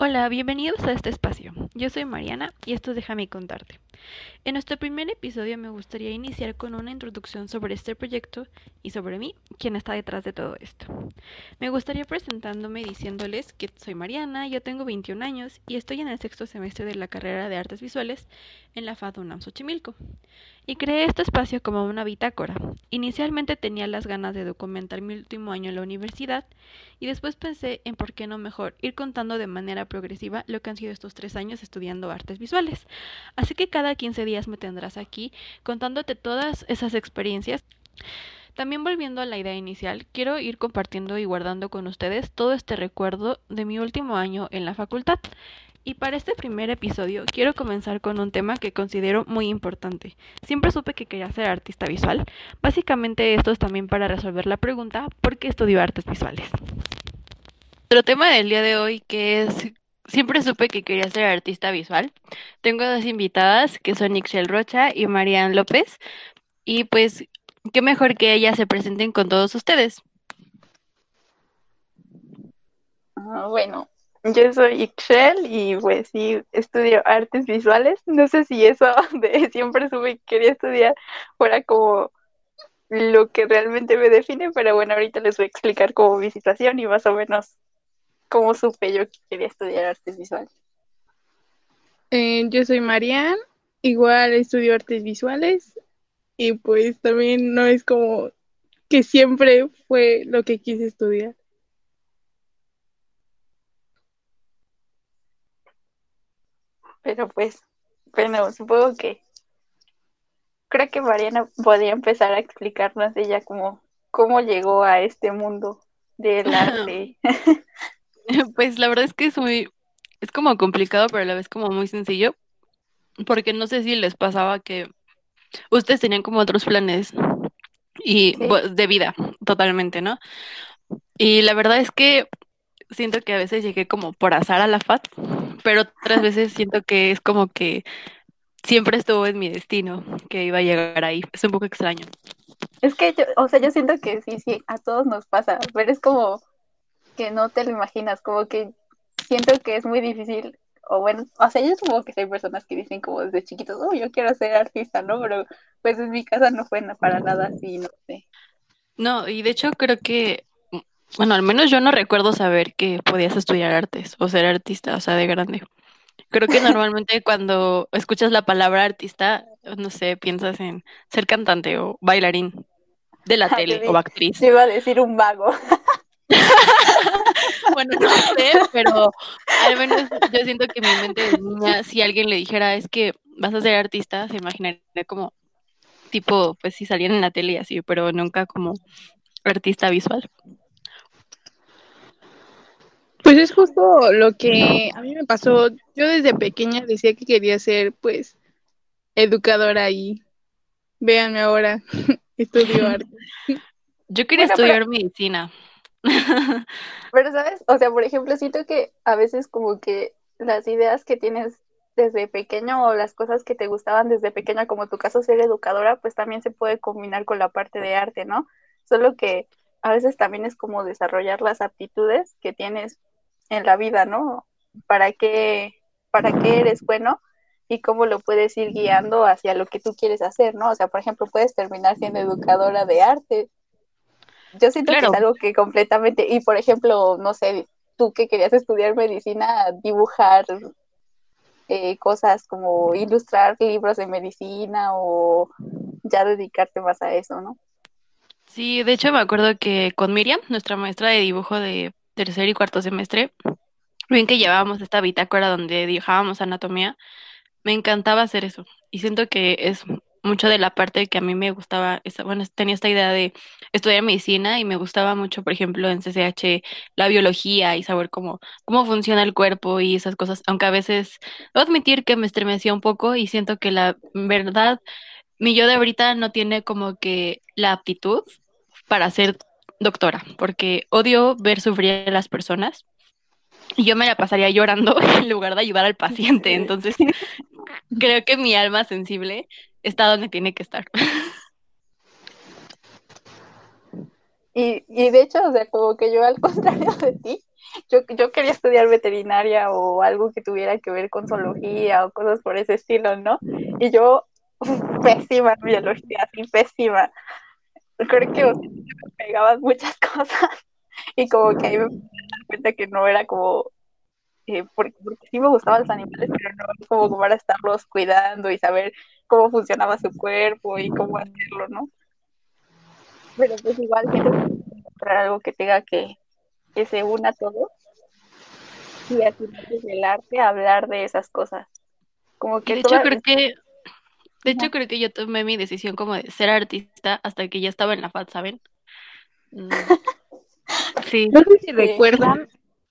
Hola, bienvenidos a este espacio. Yo soy Mariana y esto es Déjame contarte. En nuestro primer episodio me gustaría iniciar con una introducción sobre este proyecto y sobre mí, quien está detrás de todo esto. Me gustaría presentándome diciéndoles que soy Mariana, yo tengo 21 años y estoy en el sexto semestre de la carrera de Artes Visuales en la FAD UNAM Xochimilco. Y creé este espacio como una bitácora. Inicialmente tenía las ganas de documentar mi último año en la universidad y después pensé en por qué no mejor ir contando de manera progresiva lo que han sido estos tres años estudiando artes visuales. Así que cada 15 días me tendrás aquí contándote todas esas experiencias. También volviendo a la idea inicial, quiero ir compartiendo y guardando con ustedes todo este recuerdo de mi último año en la facultad. Y para este primer episodio quiero comenzar con un tema que considero muy importante. Siempre supe que quería ser artista visual. Básicamente esto es también para resolver la pregunta ¿por qué estudio artes visuales? Otro tema del día de hoy que es siempre supe que quería ser artista visual. Tengo dos invitadas que son Ixel Rocha y Marian López. Y pues qué mejor que ellas se presenten con todos ustedes. Ah, bueno, yo soy Ixchel y pues sí, estudio artes visuales. No sé si eso de siempre supe que quería estudiar fuera como lo que realmente me define, pero bueno, ahorita les voy a explicar como mi situación y más o menos cómo supe yo que quería estudiar artes visuales. Eh, yo soy Marian, igual estudio artes visuales y pues también no es como que siempre fue lo que quise estudiar. Pero pues, bueno, supongo que creo que Mariana podría empezar a explicarnos ella cómo, cómo llegó a este mundo del arte. Pues la verdad es que es muy, es como complicado, pero a la vez como muy sencillo, porque no sé si les pasaba que ustedes tenían como otros planes y de vida, totalmente, ¿no? Y la verdad es que siento que a veces llegué como por azar a la FAT, pero otras veces siento que es como que siempre estuvo en mi destino que iba a llegar ahí. Es un poco extraño. Es que yo, o sea, yo siento que sí, sí, a todos nos pasa, pero es como que no te lo imaginas, como que siento que es muy difícil, o bueno, o sea, yo supongo que hay personas que dicen como desde chiquitos, oh, yo quiero ser artista, ¿no? Pero pues en mi casa no fue para nada así, no sé. No, y de hecho creo que, bueno, al menos yo no recuerdo saber que podías estudiar artes o ser artista, o sea, de grande. Creo que normalmente cuando escuchas la palabra artista, no sé, piensas en ser cantante o bailarín de la tele o actriz. Yo iba a decir un vago. bueno, no sé, pero al menos yo siento que mi mente de niña, si alguien le dijera es que vas a ser artista, se imaginaría como tipo, pues si salían en la tele y así, pero nunca como artista visual. Pues es justo lo que a mí me pasó. Yo desde pequeña decía que quería ser, pues, educadora y véanme ahora, estudio arte. Yo quería estudiar medicina. Pero, ¿sabes? O sea, por ejemplo, siento que a veces como que las ideas que tienes desde pequeño o las cosas que te gustaban desde pequeña, como tu caso ser educadora, pues también se puede combinar con la parte de arte, ¿no? Solo que a veces también es como desarrollar las aptitudes que tienes en la vida, ¿no? ¿Para qué, para qué eres bueno? y cómo lo puedes ir guiando hacia lo que tú quieres hacer, ¿no? O sea, por ejemplo, puedes terminar siendo educadora de arte, yo siento que es algo que completamente, y por ejemplo, no sé, tú que querías estudiar medicina, dibujar eh, cosas como ilustrar libros de medicina o ya dedicarte más a eso, ¿no? Sí, de hecho me acuerdo que con Miriam, nuestra maestra de dibujo de tercer y cuarto semestre, bien que llevábamos esta bitácora donde dibujábamos anatomía, me encantaba hacer eso. Y siento que es mucho de la parte que a mí me gustaba, bueno, tenía esta idea de estudiar medicina y me gustaba mucho, por ejemplo, en CCH, la biología y saber cómo, cómo funciona el cuerpo y esas cosas, aunque a veces, debo admitir que me estremecía un poco y siento que la verdad, mi yo de ahorita no tiene como que la aptitud para ser doctora, porque odio ver sufrir a las personas y yo me la pasaría llorando en lugar de ayudar al paciente, entonces creo que mi alma sensible está donde tiene que estar. Y, y de hecho, o sea, como que yo al contrario de ti, yo, yo quería estudiar veterinaria o algo que tuviera que ver con zoología o cosas por ese estilo, ¿no? Y yo, pésima en biología, así pésima. Creo que me pegaban muchas cosas y como que ahí me di cuenta que no era como eh, porque, sí me gustaban los animales, pero no como para estarlos cuidando y saber cómo funcionaba su cuerpo y cómo hacerlo, ¿no? Pero pues igual quiero encontrar algo que tenga que, que se una todo y así desde el arte hablar de esas cosas. Como que de hecho creo que de hecho creo que yo tomé mi decisión como de ser artista hasta que ya estaba en la FAD, ¿saben? Mm. Sí. No sé si recuerdan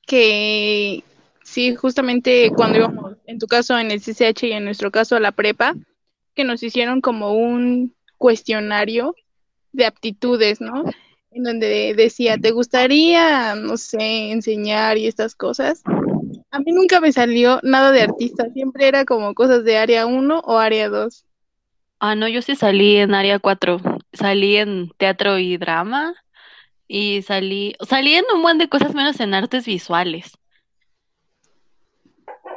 que Sí, justamente cuando íbamos, en tu caso en el CCH y en nuestro caso a la prepa, que nos hicieron como un cuestionario de aptitudes, ¿no? En donde decía, ¿te gustaría, no sé, enseñar y estas cosas? A mí nunca me salió nada de artista, siempre era como cosas de área 1 o área 2. Ah, no, yo sí salí en área 4, salí en teatro y drama y salí, salí en un buen de cosas menos en artes visuales.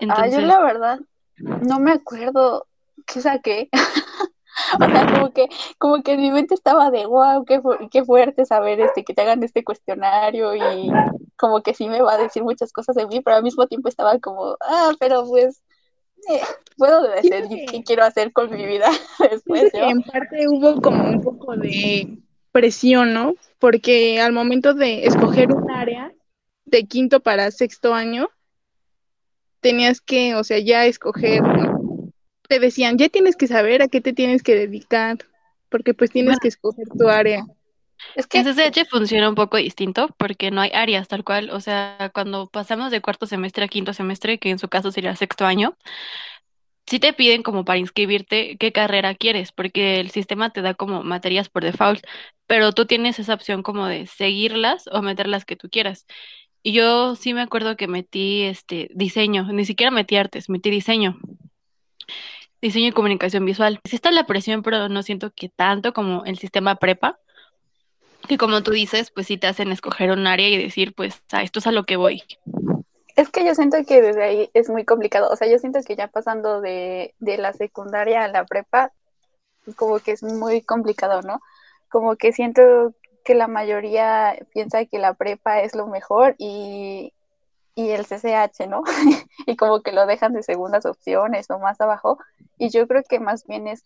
Ah, yo la verdad no me acuerdo qué saqué. o sea, como que, como que en mi mente estaba de wow, qué, qué fuerte saber este, que te hagan este cuestionario y como que sí me va a decir muchas cosas de mí, pero al mismo tiempo estaba como, ah, pero pues eh, puedo decir qué quiero hacer con mi vida después. En parte hubo como un poco de presión, ¿no? Porque al momento de escoger un área de quinto para sexto año, tenías que, o sea, ya escoger, te decían, ya tienes que saber a qué te tienes que dedicar, porque pues tienes que escoger tu área. Es que en CCH funciona un poco distinto porque no hay áreas tal cual, o sea, cuando pasamos de cuarto semestre a quinto semestre, que en su caso sería sexto año, sí te piden como para inscribirte qué carrera quieres, porque el sistema te da como materias por default, pero tú tienes esa opción como de seguirlas o meter las que tú quieras. Y yo sí me acuerdo que metí este diseño, ni siquiera metí artes, metí diseño. Diseño y comunicación visual. Sí está la presión, pero no siento que tanto como el sistema prepa, que como tú dices, pues sí te hacen escoger un área y decir, pues, a esto es a lo que voy. Es que yo siento que desde ahí es muy complicado. O sea, yo siento que ya pasando de, de la secundaria a la prepa, como que es muy complicado, ¿no? Como que siento que la mayoría piensa que la prepa es lo mejor y, el CCH, ¿no? y como que lo dejan de segundas opciones o más abajo. Y yo creo que más bien es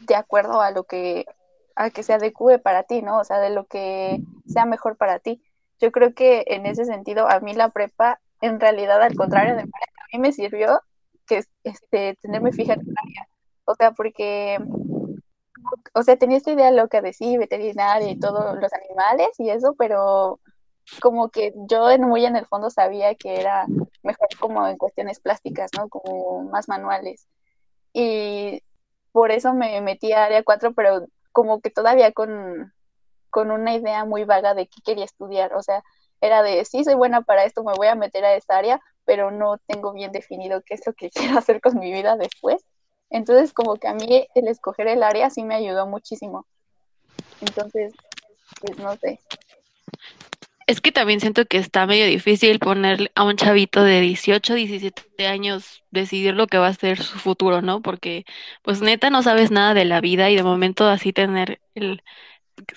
de acuerdo a lo que, a que se adecue para ti, ¿no? O sea, de lo que sea mejor para ti. Yo creo que en ese sentido, a mí la prepa, en realidad, al contrario de a mí me sirvió que este, tenerme fija en área. O sea, porque o sea, tenía esta idea loca de sí, veterinaria y todos los animales y eso, pero como que yo muy en el fondo sabía que era mejor como en cuestiones plásticas, ¿no? Como más manuales. Y por eso me metí a área 4, pero como que todavía con, con una idea muy vaga de qué quería estudiar. O sea, era de, sí, soy buena para esto, me voy a meter a esta área, pero no tengo bien definido qué es lo que quiero hacer con mi vida después. Entonces, como que a mí el escoger el área sí me ayudó muchísimo. Entonces, pues no sé. Es que también siento que está medio difícil poner a un chavito de 18, 17 años decidir lo que va a ser su futuro, ¿no? Porque pues neta no sabes nada de la vida y de momento así tener el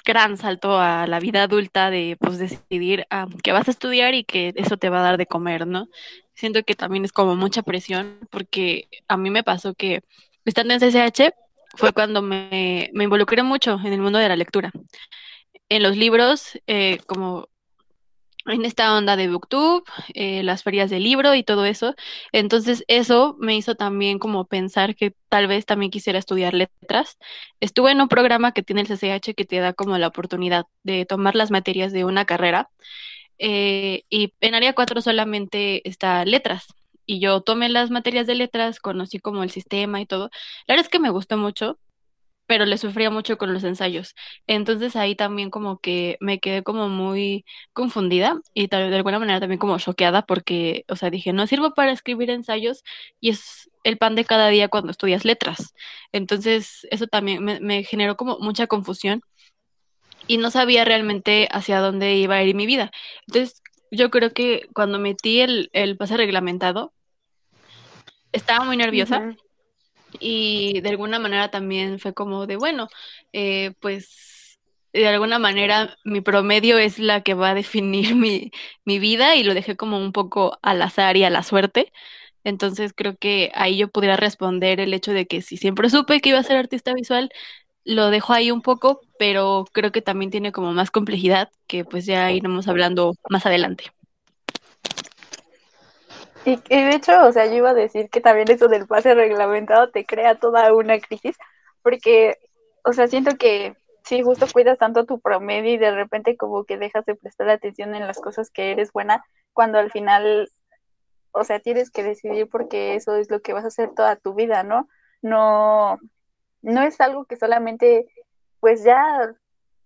gran salto a la vida adulta de pues decidir ah, que vas a estudiar y que eso te va a dar de comer, ¿no? siento que también es como mucha presión, porque a mí me pasó que estando en CCH fue cuando me, me involucré mucho en el mundo de la lectura. En los libros, eh, como en esta onda de Booktube, eh, las ferias de libro y todo eso. Entonces eso me hizo también como pensar que tal vez también quisiera estudiar letras. Estuve en un programa que tiene el CCH que te da como la oportunidad de tomar las materias de una carrera eh, y en área 4 solamente está letras. Y yo tomé las materias de letras, conocí como el sistema y todo. La verdad es que me gustó mucho, pero le sufría mucho con los ensayos. Entonces ahí también como que me quedé como muy confundida y de alguna manera también como choqueada porque, o sea, dije, no sirvo para escribir ensayos y es el pan de cada día cuando estudias letras. Entonces eso también me, me generó como mucha confusión y no sabía realmente hacia dónde iba a ir mi vida. Entonces, yo creo que cuando metí el, el pase reglamentado, estaba muy nerviosa y de alguna manera también fue como de, bueno, eh, pues de alguna manera mi promedio es la que va a definir mi, mi vida y lo dejé como un poco al azar y a la suerte. Entonces creo que ahí yo pudiera responder el hecho de que si siempre supe que iba a ser artista visual, lo dejo ahí un poco, pero creo que también tiene como más complejidad que pues ya iremos hablando más adelante. Y, de hecho, o sea, yo iba a decir que también eso del pase reglamentado te crea toda una crisis, porque, o sea, siento que si justo cuidas tanto tu promedio y de repente como que dejas de prestar atención en las cosas que eres buena, cuando al final, o sea, tienes que decidir porque eso es lo que vas a hacer toda tu vida, ¿no? No, no es algo que solamente, pues ya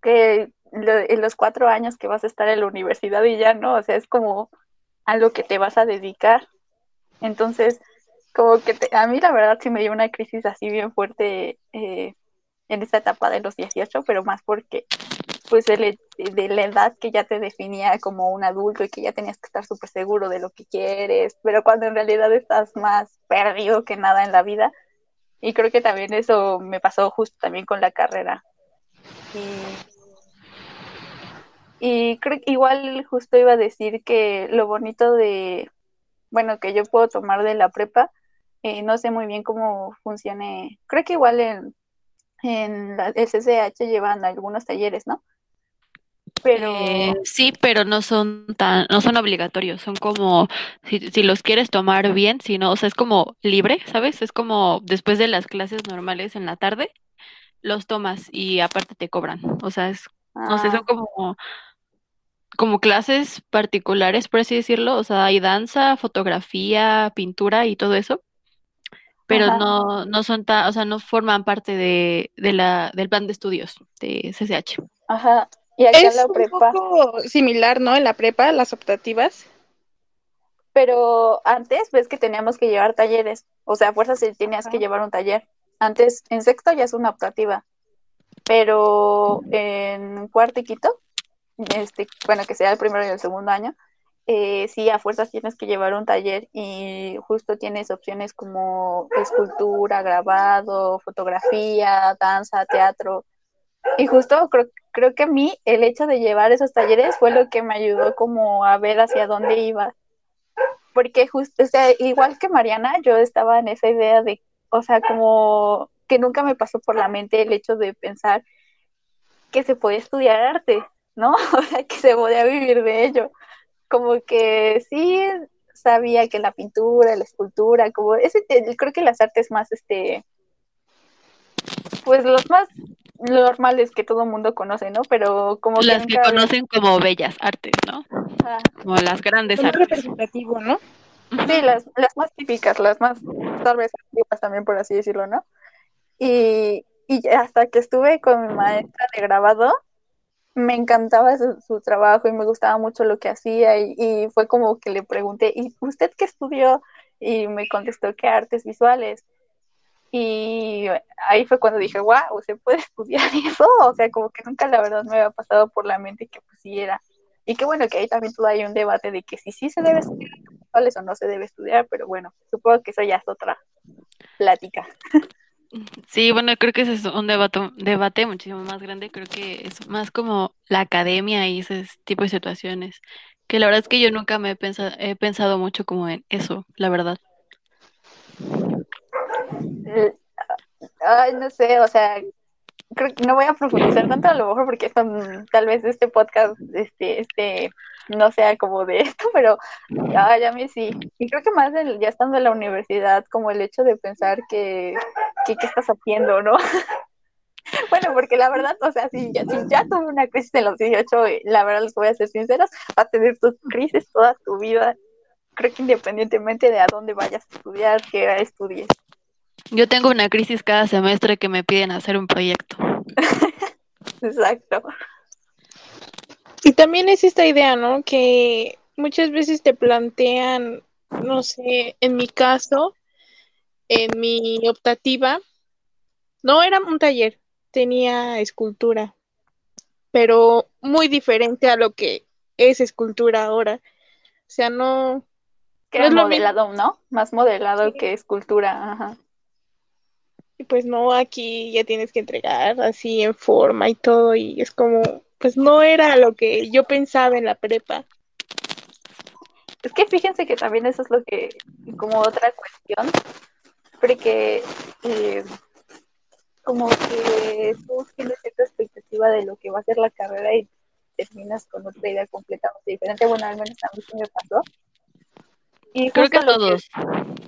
que en los cuatro años que vas a estar en la universidad y ya no, o sea, es como a lo que te vas a dedicar. Entonces, como que a mí la verdad sí me dio una crisis así bien fuerte eh, en esta etapa de los 18, pero más porque pues de, de, la edad que ya te definía como un adulto y que ya tenías que estar súper seguro de lo que quieres, pero cuando en realidad estás más perdido que nada en la vida. Y creo que también eso me pasó justo también con la carrera. Y y creo que igual justo iba a decir que lo bonito de, bueno, que yo puedo tomar de la prepa, eh, no sé muy bien cómo funcione. Creo que igual en, en la, el CCH llevan algunos talleres, ¿no? Pero eh, sí, pero no son tan, no son obligatorios, son como si, si los quieres tomar bien, si no, o sea, es como libre, ¿sabes? Es como después de las clases normales en la tarde, los tomas y aparte te cobran. O sea, es, no sé, son ah. como como clases particulares, por así decirlo, o sea, hay danza, fotografía, pintura y todo eso, pero no, no son tan, o sea, no forman parte de, de la, del plan de estudios de CCH. Ajá. Y aquí es la prepa. un poco similar, ¿no? En la prepa, las optativas. Pero antes ves que teníamos que llevar talleres, o sea, a fuerzas si tenías que llevar un taller. Antes, en sexto ya es una optativa, pero en cuarto y quinto este, bueno, que sea el primero y el segundo año, eh, sí, a fuerzas tienes que llevar un taller y justo tienes opciones como escultura, grabado, fotografía, danza, teatro. Y justo creo, creo que a mí el hecho de llevar esos talleres fue lo que me ayudó como a ver hacia dónde iba. Porque justo, o sea, igual que Mariana, yo estaba en esa idea de, o sea, como que nunca me pasó por la mente el hecho de pensar que se podía estudiar arte. ¿No? O sea, que se podía vivir de ello. Como que sí sabía que la pintura, la escultura, como ese, creo que las artes más, este, pues los más normales que todo el mundo conoce, ¿no? Pero como las que, conocen como bellas artes, ¿no? Como las grandes artes. representativo, ¿no? Sí, las, las más típicas, las más tal vez antiguas también, por así decirlo, ¿no? Y, y hasta que estuve con mi maestra de grabado, me encantaba su, trabajo y me gustaba mucho lo que hacía y, fue como que le pregunté, ¿y usted qué estudió? Y me contestó que artes visuales. Y ahí fue cuando dije, wow, ¿se puede estudiar eso? O sea, como que nunca la verdad me había pasado por la mente que pues sí era. Y qué bueno que ahí también todo hay un debate de que si sí se debe estudiar visuales o no se debe estudiar, pero bueno, supongo que eso ya es otra plática. Sí, bueno, creo que ese es un debate, debate muchísimo más grande. Creo que es más como la academia y ese tipo de situaciones. Que la verdad es que yo nunca me he pensado, he pensado mucho como en eso, la verdad. Eh, ay, no sé, o sea, creo que no voy a profundizar tanto a lo mejor porque tal vez este podcast, este, este, no sea como de esto, pero ya, ya me sí. Y creo que más ya estando en la universidad, como el hecho de pensar que, que qué estás haciendo, ¿no? bueno, porque la verdad, o sea, si ya, si ya tuve una crisis en los 18, la verdad les voy a ser sinceros, va a tener tus crisis toda tu vida. Creo que independientemente de a dónde vayas a estudiar, que estudies. Yo tengo una crisis cada semestre que me piden hacer un proyecto. Exacto. Y también es esta idea, ¿no? Que muchas veces te plantean, no sé, en mi caso, en mi optativa, no era un taller, tenía escultura, pero muy diferente a lo que es escultura ahora. O sea, no... Que era modelado, ¿no? Más modelado que escultura, ajá. Y pues no, aquí ya tienes que entregar así en forma y todo, y es como, pues no era lo que yo pensaba en la prepa. Es que fíjense que también eso es lo que, como otra cuestión, porque eh, como que tú tienes cierta expectativa de lo que va a ser la carrera y terminas con otra idea completamente diferente. Bueno, al menos a mí sí me pasó. Y Creo que todos.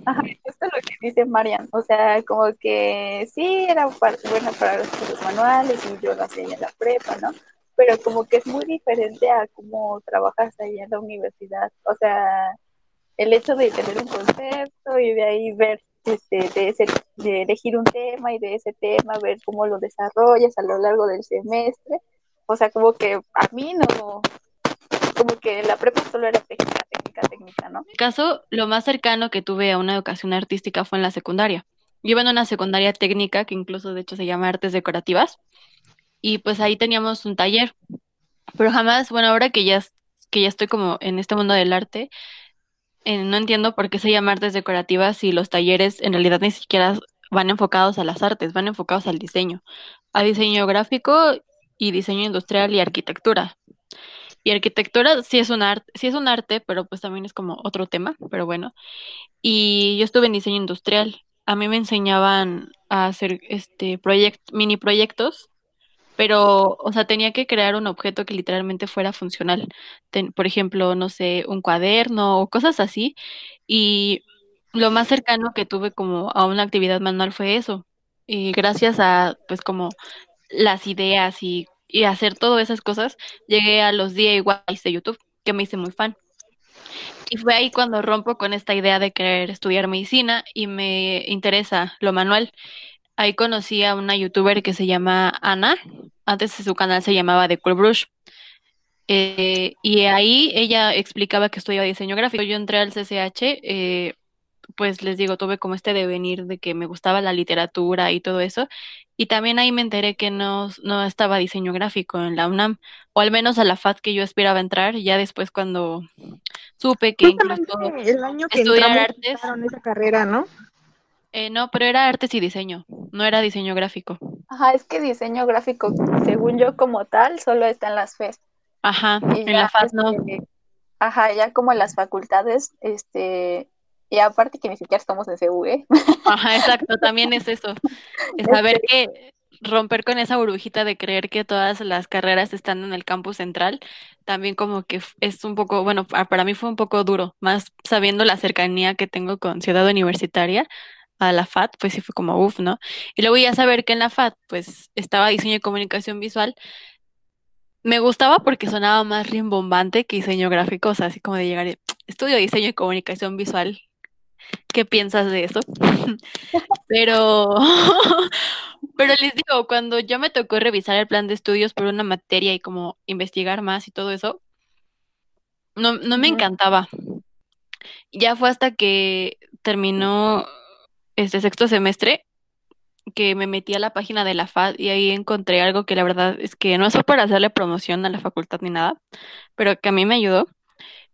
ajá, esto es lo que dice Marian. O sea, como que sí era bueno para los cursos manuales y yo lo hacía en la prepa, ¿no? Pero como que es muy diferente a cómo trabajas ahí en la universidad. O sea, el hecho de tener un concepto y de ahí ver este, de, ese, de elegir un tema y de ese tema ver cómo lo desarrollas a lo largo del semestre. O sea, como que a mí no, como que la prepa solo era técnica, técnica, técnica, ¿no? En mi caso, lo más cercano que tuve a una educación artística fue en la secundaria. Yo iba en una secundaria técnica que incluso de hecho se llama Artes Decorativas y pues ahí teníamos un taller. Pero jamás, bueno, ahora que ya, que ya estoy como en este mundo del arte, eh, no entiendo por qué se llama artes decorativas si los talleres en realidad ni siquiera van enfocados a las artes, van enfocados al diseño, a diseño gráfico y diseño industrial y arquitectura. Y arquitectura sí es un arte, sí es un arte, pero pues también es como otro tema, pero bueno. Y yo estuve en diseño industrial. A mí me enseñaban a hacer este mini proyectos, pero, o sea, tenía que crear un objeto que literalmente fuera funcional. por ejemplo, no sé, un cuaderno o cosas así. Y lo más cercano que tuve como a una actividad manual fue eso. Y gracias a, pues, como las ideas y y hacer todas esas cosas, llegué a los DIYs de YouTube, que me hice muy fan. Y fue ahí cuando rompo con esta idea de querer estudiar medicina y me interesa lo manual. Ahí conocí a una youtuber que se llama Ana, antes su canal se llamaba The Cool Brush. Eh, y ahí ella explicaba que estudiaba diseño gráfico. Yo entré al CCH, eh, pues les digo, tuve como este devenir de que me gustaba la literatura y todo eso. Y también ahí me enteré que no, no estaba diseño gráfico en la UNAM, o al menos a la FAD que yo esperaba entrar, ya después cuando supe que incluso el año que estudiar artes. esa carrera, ¿no? Eh, no, pero era artes y diseño, no era diseño gráfico. Ajá, es que diseño gráfico, según yo como tal, solo está en las FES. Ajá, en la no. Este, ajá, ya como en las facultades, este, y aparte que ni siquiera estamos en CU, ¿eh? Ajá, exacto, también es eso. Es saber que romper con esa burbujita de creer que todas las carreras están en el campus central, también como que es un poco, bueno, para mí fue un poco duro, más sabiendo la cercanía que tengo con Ciudad Universitaria a la FAT, pues sí fue como uff, ¿no? Y luego ya saber que en la FAT, pues estaba diseño y comunicación visual, me gustaba porque sonaba más rimbombante que diseño gráfico, o sea, así como de llegar, y, estudio diseño y comunicación visual, qué piensas de eso. pero, pero les digo, cuando yo me tocó revisar el plan de estudios por una materia y como investigar más y todo eso, no, no me encantaba. Ya fue hasta que terminó este sexto semestre que me metí a la página de la FAD y ahí encontré algo que la verdad es que no es para hacerle promoción a la facultad ni nada, pero que a mí me ayudó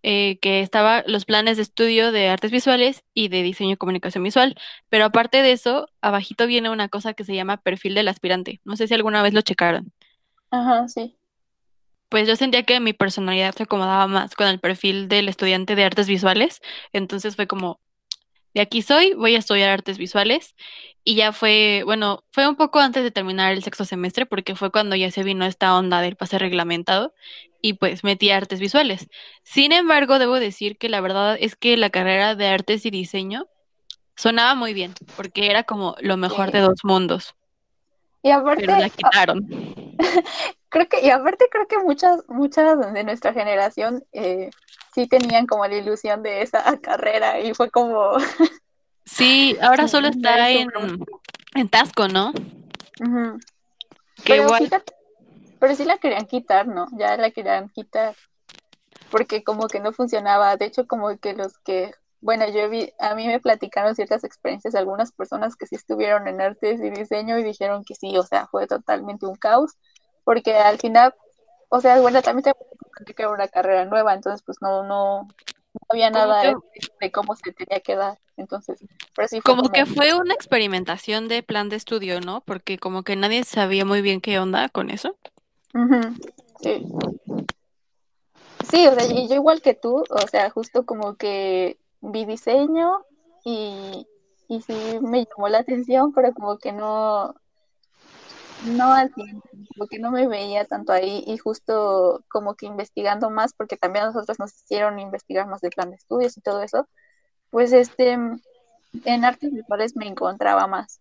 eh, que estaba los planes de estudio de artes visuales y de diseño y comunicación visual. Pero aparte de eso, abajito viene una cosa que se llama perfil del aspirante. No sé si alguna vez lo checaron. Ajá, sí. Pues yo sentía que mi personalidad se acomodaba más con el perfil del estudiante de artes visuales. Entonces fue como, de aquí soy, voy a estudiar artes visuales. Y ya fue, bueno, fue un poco antes de terminar el sexto semestre, porque fue cuando ya se vino esta onda del pase reglamentado y pues metí artes visuales. Sin embargo, debo decir que la verdad es que la carrera de artes y diseño sonaba muy bien, porque era como lo mejor de dos mundos. Y aparte, pero la quitaron. creo que, y aparte creo que muchas, muchas de nuestra generación eh, sí tenían como la ilusión de esa carrera y fue como... sí, ahora solo está en, en Tasco, ¿no? Qué guay. Pero sí la querían quitar, ¿no? Ya la querían quitar. Porque como que no funcionaba. De hecho, como que los que, bueno, yo vi, a mí me platicaron ciertas experiencias de algunas personas que sí estuvieron en artes y diseño y dijeron que sí, o sea, fue totalmente un caos. Porque al final, o sea, bueno, también te que una carrera nueva, entonces pues no, no, no había nada de cómo se tenía que dar. Entonces, como, que fue una experimentación de plan de estudio, ¿no? Porque como que nadie sabía muy bien qué onda con eso. Sí. Sí, o sea, y yo igual que tú, o sea, justo como que vi diseño y, y sí me llamó la atención, pero como que no, no al tiempo, como que no me veía tanto ahí y justo como que investigando más, porque también a nosotros nos hicieron investigar más de plan de estudios y todo eso, pues este, en artes visuales me encontraba más.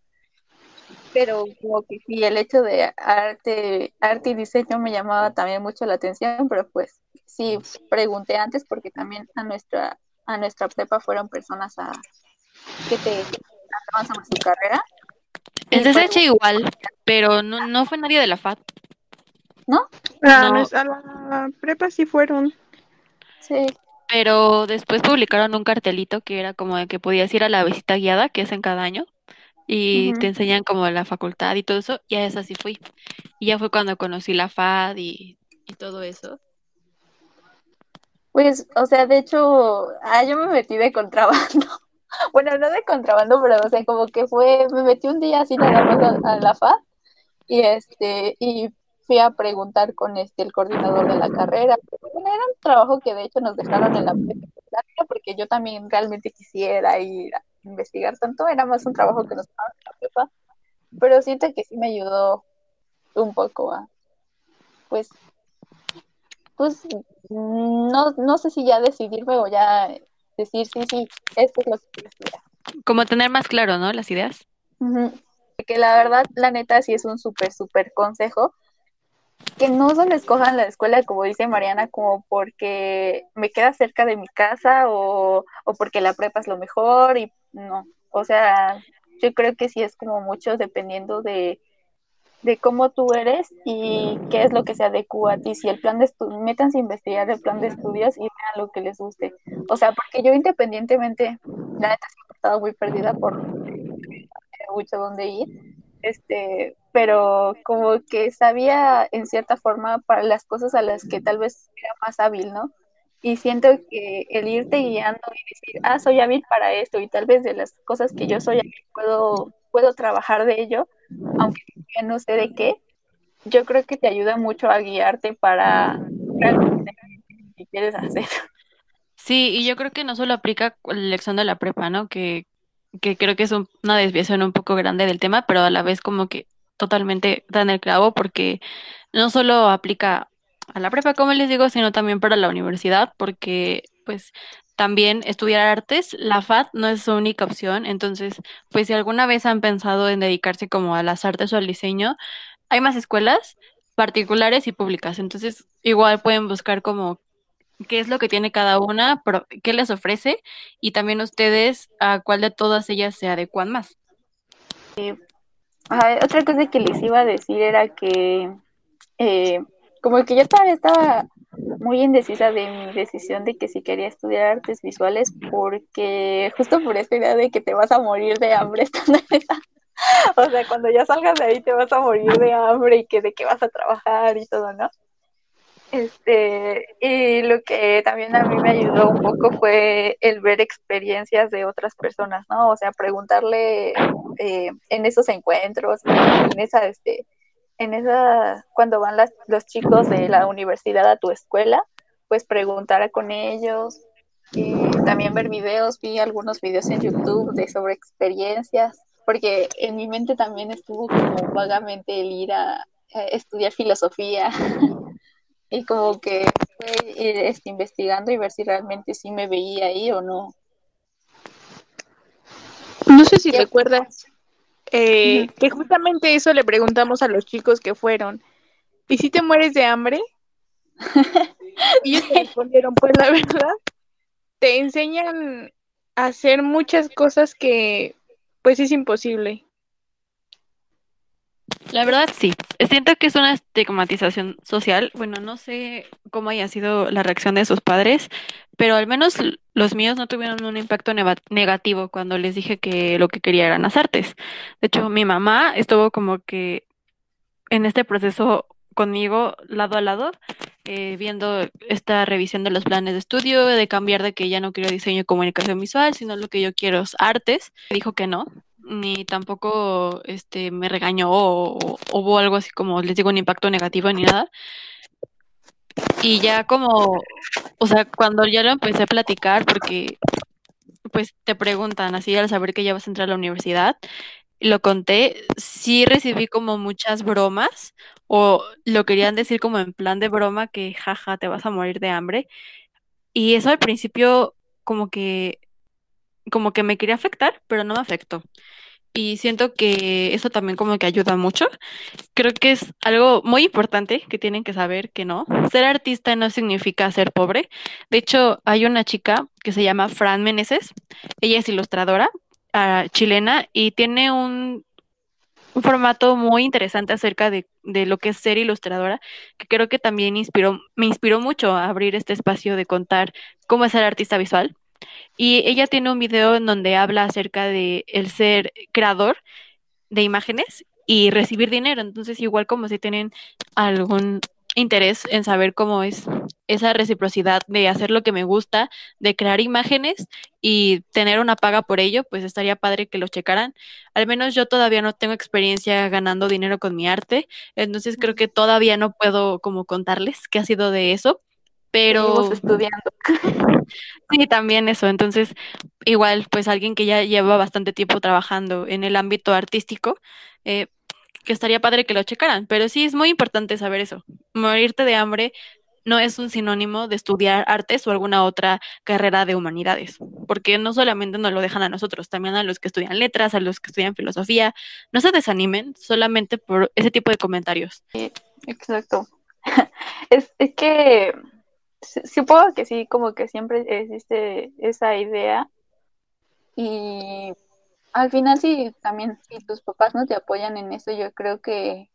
Pero como que sí, el hecho de arte, arte y diseño me llamaba también mucho la atención, pero pues sí, pregunté antes porque también a nuestra, a nuestra prepa fueron personas a, que te avanzan su carrera. El CCH igual, pero no, no fue nadie de la FAT. ¿No? A, la prepa sí fueron. Sí. Pero después publicaron un cartelito que era como de que podías ir a la visita guiada, que es en cada año, y te enseñan como la facultad y todo eso, y a esa sí fui. Y ya fue cuando conocí la FAD y, y todo eso. Pues, o sea, de hecho, ah, yo me metí de contrabando. Bueno, no de contrabando, pero, o sea, como que fue, me metí un día así nada más a, la FAD y este, y fui a preguntar con este el coordinador de la carrera. Era un trabajo que de hecho nos dejaron en la porque yo también realmente quisiera ir a investigar tanto, era más un trabajo que nos dejaron en la prepa, pero siento que sí me ayudó un poco a, pues, pues, no, no sé si ya decidirme o ya decir, sí, sí, esto es lo que quiero estudiar. Como tener más claro, ¿no? Las ideas. Que la verdad, la neta, sí es un súper, súper consejo. Que no solo escojan la escuela, como dice Mariana, como porque me queda cerca de mi casa o, o porque la prepa es lo mejor y no. O sea, yo creo que sí es como mucho dependiendo de, de cómo tú eres y qué es lo que se adecua a ti. Si el plan de estudio, métanse a investigar el plan de estudios y vean lo que les guste. O sea, porque yo independientemente, la neta he estado muy perdida por mucho dónde ir, este, pero como que sabía en cierta forma para las cosas a las que tal vez era más hábil, ¿no? Y siento que el irte guiando y decir, ah, soy hábil para esto y tal vez de las cosas que yo soy hábil puedo, puedo trabajar de ello, aunque no sé de qué, yo creo que te ayuda mucho a guiarte para lo que quieres hacer. Sí, y yo creo que no solo aplica la elección de la prepa, ¿no? Que, que creo que es una desviación un poco grande del tema, pero a la vez como que totalmente dan el clavo porque no solo aplica a la prepa, como les digo, sino también para la universidad, porque pues también estudiar artes, la FAD no es su única opción, entonces, pues si alguna vez han pensado en dedicarse como a las artes o al diseño, hay más escuelas particulares y públicas, entonces igual pueden buscar como qué es lo que tiene cada una, qué les ofrece y también ustedes a cuál de todas ellas se adecuan más. Eh, otra cosa que les iba a decir era que eh, como que yo estaba muy indecisa de mi decisión de que si quería estudiar artes visuales porque justo por esta idea de que te vas a morir de hambre estando en o sea, cuando ya salgas de ahí te vas a morir de hambre y que de qué vas a trabajar y todo, ¿no? Este, y lo que también a mí me ayudó un poco fue el ver experiencias de otras personas, ¿no? O sea, preguntarle eh, en esos encuentros, en esa, este, en esa, cuando van las, los chicos de la universidad a tu escuela, pues preguntar con ellos. Y también ver videos, vi algunos videos en YouTube de sobre experiencias, porque en mi mente también estuvo como vagamente el ir a, estudiar filosofía. Y como que fue ir este, investigando y ver si realmente sí me veía ahí o no. No sé si recuerdas eh, que justamente eso le preguntamos a los chicos que fueron. ¿Y si te mueres de hambre? y ellos respondieron, pues la verdad, te enseñan a hacer muchas cosas que pues es imposible. La verdad sí, siento que es una estigmatización social. Bueno, no sé cómo haya sido la reacción de sus padres, pero al menos los míos no tuvieron un impacto negativo cuando les dije que lo que quería eran las artes. De hecho, mi mamá estuvo como que en este proceso conmigo lado a lado eh, viendo esta revisión de los planes de estudio, de cambiar de que ya no quiero diseño y comunicación visual, sino lo que yo quiero es artes. Dijo que no, ni tampoco este, me regañó o, o hubo algo así como, les digo, un impacto negativo ni nada. Y ya como, o sea, cuando ya lo empecé a platicar, porque pues te preguntan así al saber que ya vas a entrar a la universidad, lo conté, sí recibí como muchas bromas o lo querían decir como en plan de broma que jaja, te vas a morir de hambre. Y eso al principio como que como que me quería afectar, pero no me afectó. Y siento que eso también como que ayuda mucho. Creo que es algo muy importante que tienen que saber que no. Ser artista no significa ser pobre. De hecho, hay una chica que se llama Fran Meneses. Ella es ilustradora uh, chilena y tiene un, formato muy interesante acerca de, de, lo que es ser ilustradora, que creo que también inspiró, me inspiró mucho a abrir este espacio de contar cómo es ser artista visual. Y ella tiene un video en donde habla acerca de el ser creador de imágenes y recibir dinero. Entonces, igual como si tienen algún interés en saber cómo es esa reciprocidad de hacer lo que me gusta, de crear imágenes y tener una paga por ello, pues estaría padre que lo checaran. Al menos yo todavía no tengo experiencia ganando dinero con mi arte, entonces creo que todavía no puedo como contarles qué ha sido de eso, pero estudiando. sí, también eso. Entonces, igual, pues alguien que ya lleva bastante tiempo trabajando en el ámbito artístico, eh, que estaría padre que lo checaran. Pero sí es muy importante saber eso. Morirte de hambre no es un sinónimo de estudiar artes o alguna otra carrera de humanidades, porque no solamente nos lo dejan a nosotros, también a los que estudian letras, a los que estudian filosofía. No se desanimen solamente por ese tipo de comentarios. Sí, exacto. es, es que supongo que sí, como que siempre existe esa idea y al final sí, también si tus papás no te apoyan en eso, yo creo que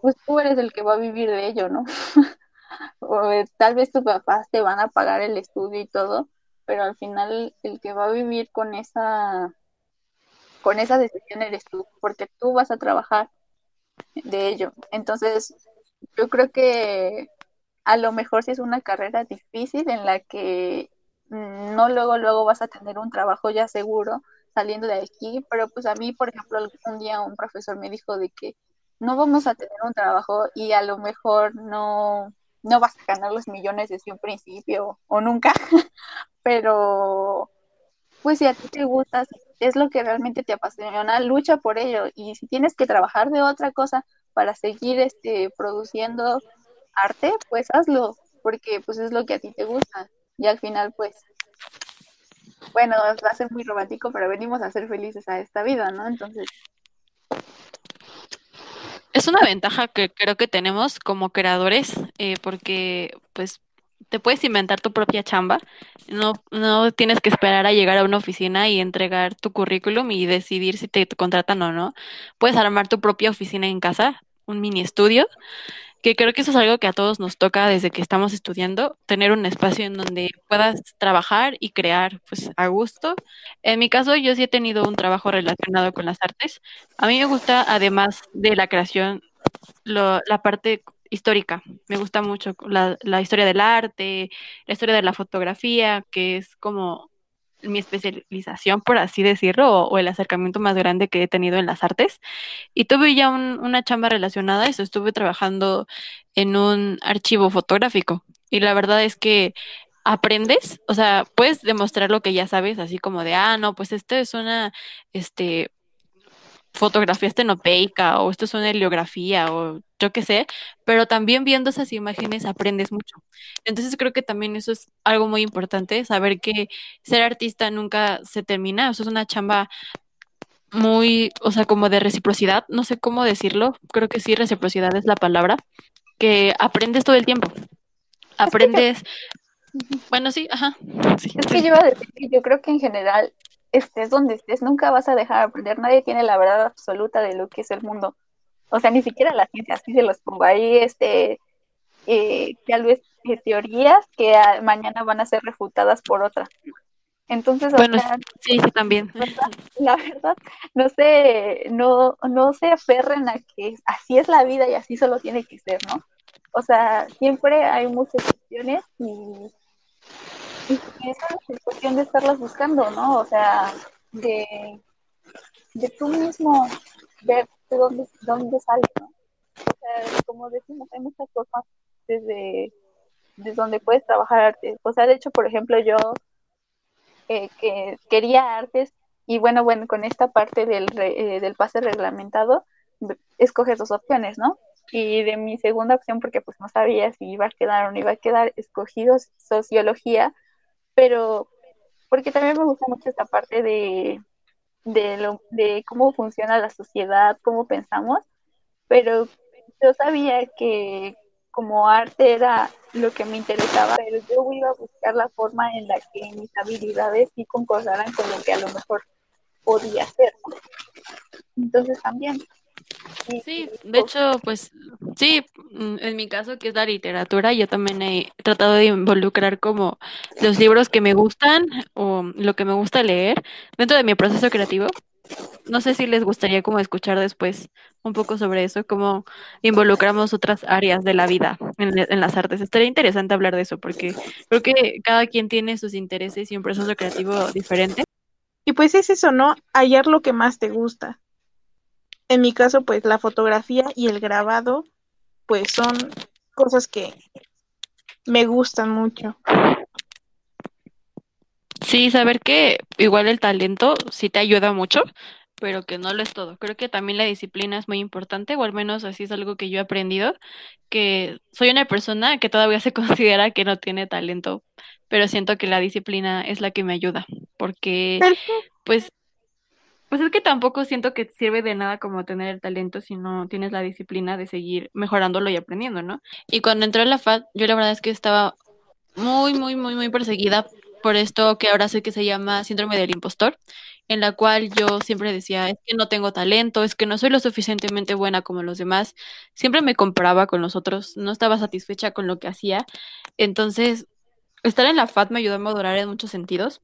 pues tú eres el que va a vivir de ello, ¿no? o eh, tal vez tus papás te van a pagar el estudio y todo, pero al final el que va a vivir con esa con esa decisión eres tú, porque tú vas a trabajar de ello. Entonces, yo creo que a lo mejor si es una carrera difícil en la que mm, no luego luego vas a tener un trabajo ya seguro saliendo de aquí, pero pues a mí, por ejemplo, un día un profesor me dijo de que no vamos a tener un trabajo y a lo mejor no, no vas a ganar los millones desde un principio o nunca, pero pues si a ti te gusta, es lo que realmente te apasiona, lucha por ello y si tienes que trabajar de otra cosa para seguir este produciendo arte, pues hazlo, porque pues es lo que a ti te gusta. Y al final, pues, bueno, va a ser muy romántico, pero venimos a ser felices a esta vida, ¿no? Entonces... Es una ventaja que creo que tenemos como creadores, eh, porque pues te puedes inventar tu propia chamba, no, no tienes que esperar a llegar a una oficina y entregar tu currículum y decidir si te contratan o no. Puedes armar tu propia oficina en casa, un mini estudio, que creo que eso es algo que a todos nos toca desde que estamos estudiando, tener un espacio en donde puedas trabajar y crear pues a gusto. En mi caso yo sí he tenido un trabajo relacionado con las artes. A mí me gusta además de la creación lo, la parte histórica. Me gusta mucho la, la historia del arte, la historia de la fotografía, que es como mi especialización, por así decirlo, o, el acercamiento más grande que he tenido en las artes. Y tuve ya una chamba relacionada, eso estuve trabajando en un archivo fotográfico. Y la verdad es que aprendes, o sea, puedes demostrar lo que ya sabes, así como de, ah, no, pues esto es una, este, fotografía estenopeica o esto es una heliografía o yo qué sé, pero también viendo esas imágenes aprendes mucho. Entonces creo que también eso es algo muy importante, saber que ser artista nunca se termina, eso es una chamba muy, o sea, como de reciprocidad, no sé cómo decirlo, creo que sí, reciprocidad es la palabra, que aprendes todo el tiempo. Aprendes, bueno, sí, ajá. Sí, es que yo iba a decir yo creo que en general estés donde estés, nunca vas a dejar de aprender. Nadie tiene la verdad absoluta de lo que es el mundo. O sea, ni siquiera la ciencia, así se los pongo ahí, este, eh, tal vez eh, teorías que mañana van a ser refutadas por otras. Entonces, bueno, sí, sí, también. La verdad, no se, no, no se aferren a que así es la vida y así solo tiene que ser, ¿no? o sea, siempre hay muchas opciones y, y esa es cuestión de estarlas buscando, ¿no? O sea, de, de tú mismo ver de dónde, dónde sale, ¿no? O sea, como decimos, hay muchas cosas desde, desde donde puedes trabajar arte. O sea, de hecho, por ejemplo, yo eh, que quería artes y bueno, bueno, con esta parte del, eh, del pase reglamentado, escoges dos opciones, ¿no? Y de mi segunda opción, porque pues no sabía si iba a quedar o no iba a quedar, escogido sociología, pero porque también me gusta mucho esta parte de, de, lo, de cómo funciona la sociedad, cómo pensamos, pero yo sabía que como arte era lo que me interesaba, pero yo iba a buscar la forma en la que mis habilidades sí concordaran con lo que a lo mejor podía hacer. Entonces también. Sí, de hecho, pues sí, mm, en mi caso que es la literatura, yo también he tratado de involucrar como los libros que me gustan o lo que me gusta leer dentro de mi proceso creativo no sé si les gustaría como escuchar después un poco sobre eso, cómo involucramos otras áreas de la vida en, las artes. Estaría interesante hablar de eso porque creo que cada quien tiene sus intereses y un proceso creativo diferente. Y pues es eso, ¿no? Hallar lo que más te gusta. En mi caso, pues la fotografía y el grabado, pues son cosas que me gustan mucho. Sí, saber que igual el talento sí te ayuda mucho, pero que no lo es todo. Creo que también la disciplina es muy importante, o al menos así es algo que yo he aprendido, que soy una persona que todavía se considera que no tiene talento, pero siento que la disciplina es la que me ayuda, porque pues pues es que tampoco siento que sirve de nada como tener el talento si no tienes la disciplina de seguir mejorándolo y aprendiendo, ¿no? Y cuando entré a la FAD, yo la verdad es que estaba muy, muy, muy, muy perseguida por esto que ahora sé que se llama síndrome del impostor, en la cual yo siempre decía, es que no tengo talento, es que no soy lo suficientemente buena como los demás, siempre me comparaba con los otros, no estaba satisfecha con lo que hacía, entonces estar en la FAT me ayudó a madurar en muchos sentidos